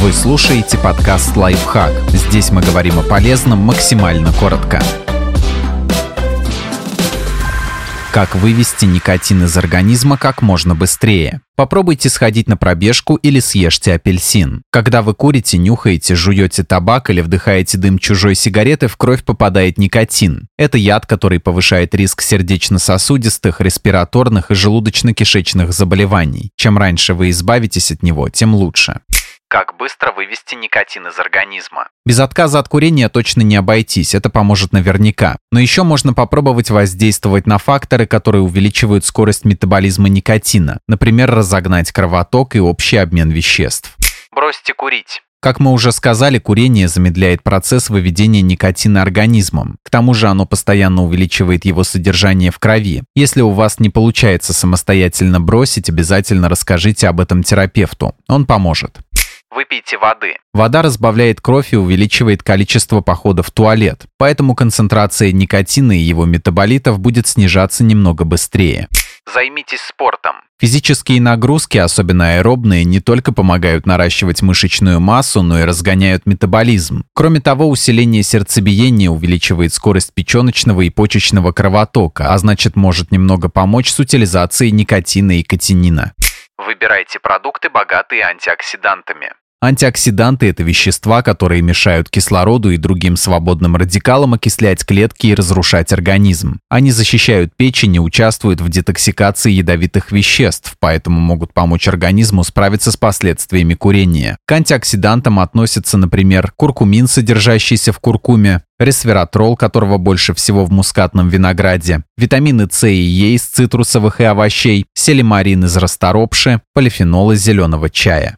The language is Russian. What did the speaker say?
Вы слушаете подкаст «Лайфхак». Здесь мы говорим о полезном максимально коротко. Как вывести никотин из организма как можно быстрее? Попробуйте сходить на пробежку или съешьте апельсин. Когда вы курите, нюхаете, жуете табак или вдыхаете дым чужой сигареты, в кровь попадает никотин. Это яд, который повышает риск сердечно-сосудистых, респираторных и желудочно-кишечных заболеваний. Чем раньше вы избавитесь от него, тем лучше. Как быстро вывести никотин из организма? Без отказа от курения точно не обойтись, это поможет наверняка. Но еще можно попробовать воздействовать на факторы, которые увеличивают скорость метаболизма никотина, например, разогнать кровоток и общий обмен веществ. Бросьте курить. Как мы уже сказали, курение замедляет процесс выведения никотина организмом. К тому же оно постоянно увеличивает его содержание в крови. Если у вас не получается самостоятельно бросить, обязательно расскажите об этом терапевту. Он поможет. Выпейте воды. Вода разбавляет кровь и увеличивает количество походов в туалет, поэтому концентрация никотина и его метаболитов будет снижаться немного быстрее. Займитесь спортом. Физические нагрузки, особенно аэробные, не только помогают наращивать мышечную массу, но и разгоняют метаболизм. Кроме того, усиление сердцебиения увеличивает скорость печеночного и почечного кровотока, а значит может немного помочь с утилизацией никотина и катинина. Выбирайте продукты, богатые антиоксидантами. Антиоксиданты – это вещества, которые мешают кислороду и другим свободным радикалам окислять клетки и разрушать организм. Они защищают печень и участвуют в детоксикации ядовитых веществ, поэтому могут помочь организму справиться с последствиями курения. К антиоксидантам относятся, например, куркумин, содержащийся в куркуме, ресвератрол, которого больше всего в мускатном винограде, витамины С и Е из цитрусовых и овощей, селимарин из расторопши, полифенол из зеленого чая.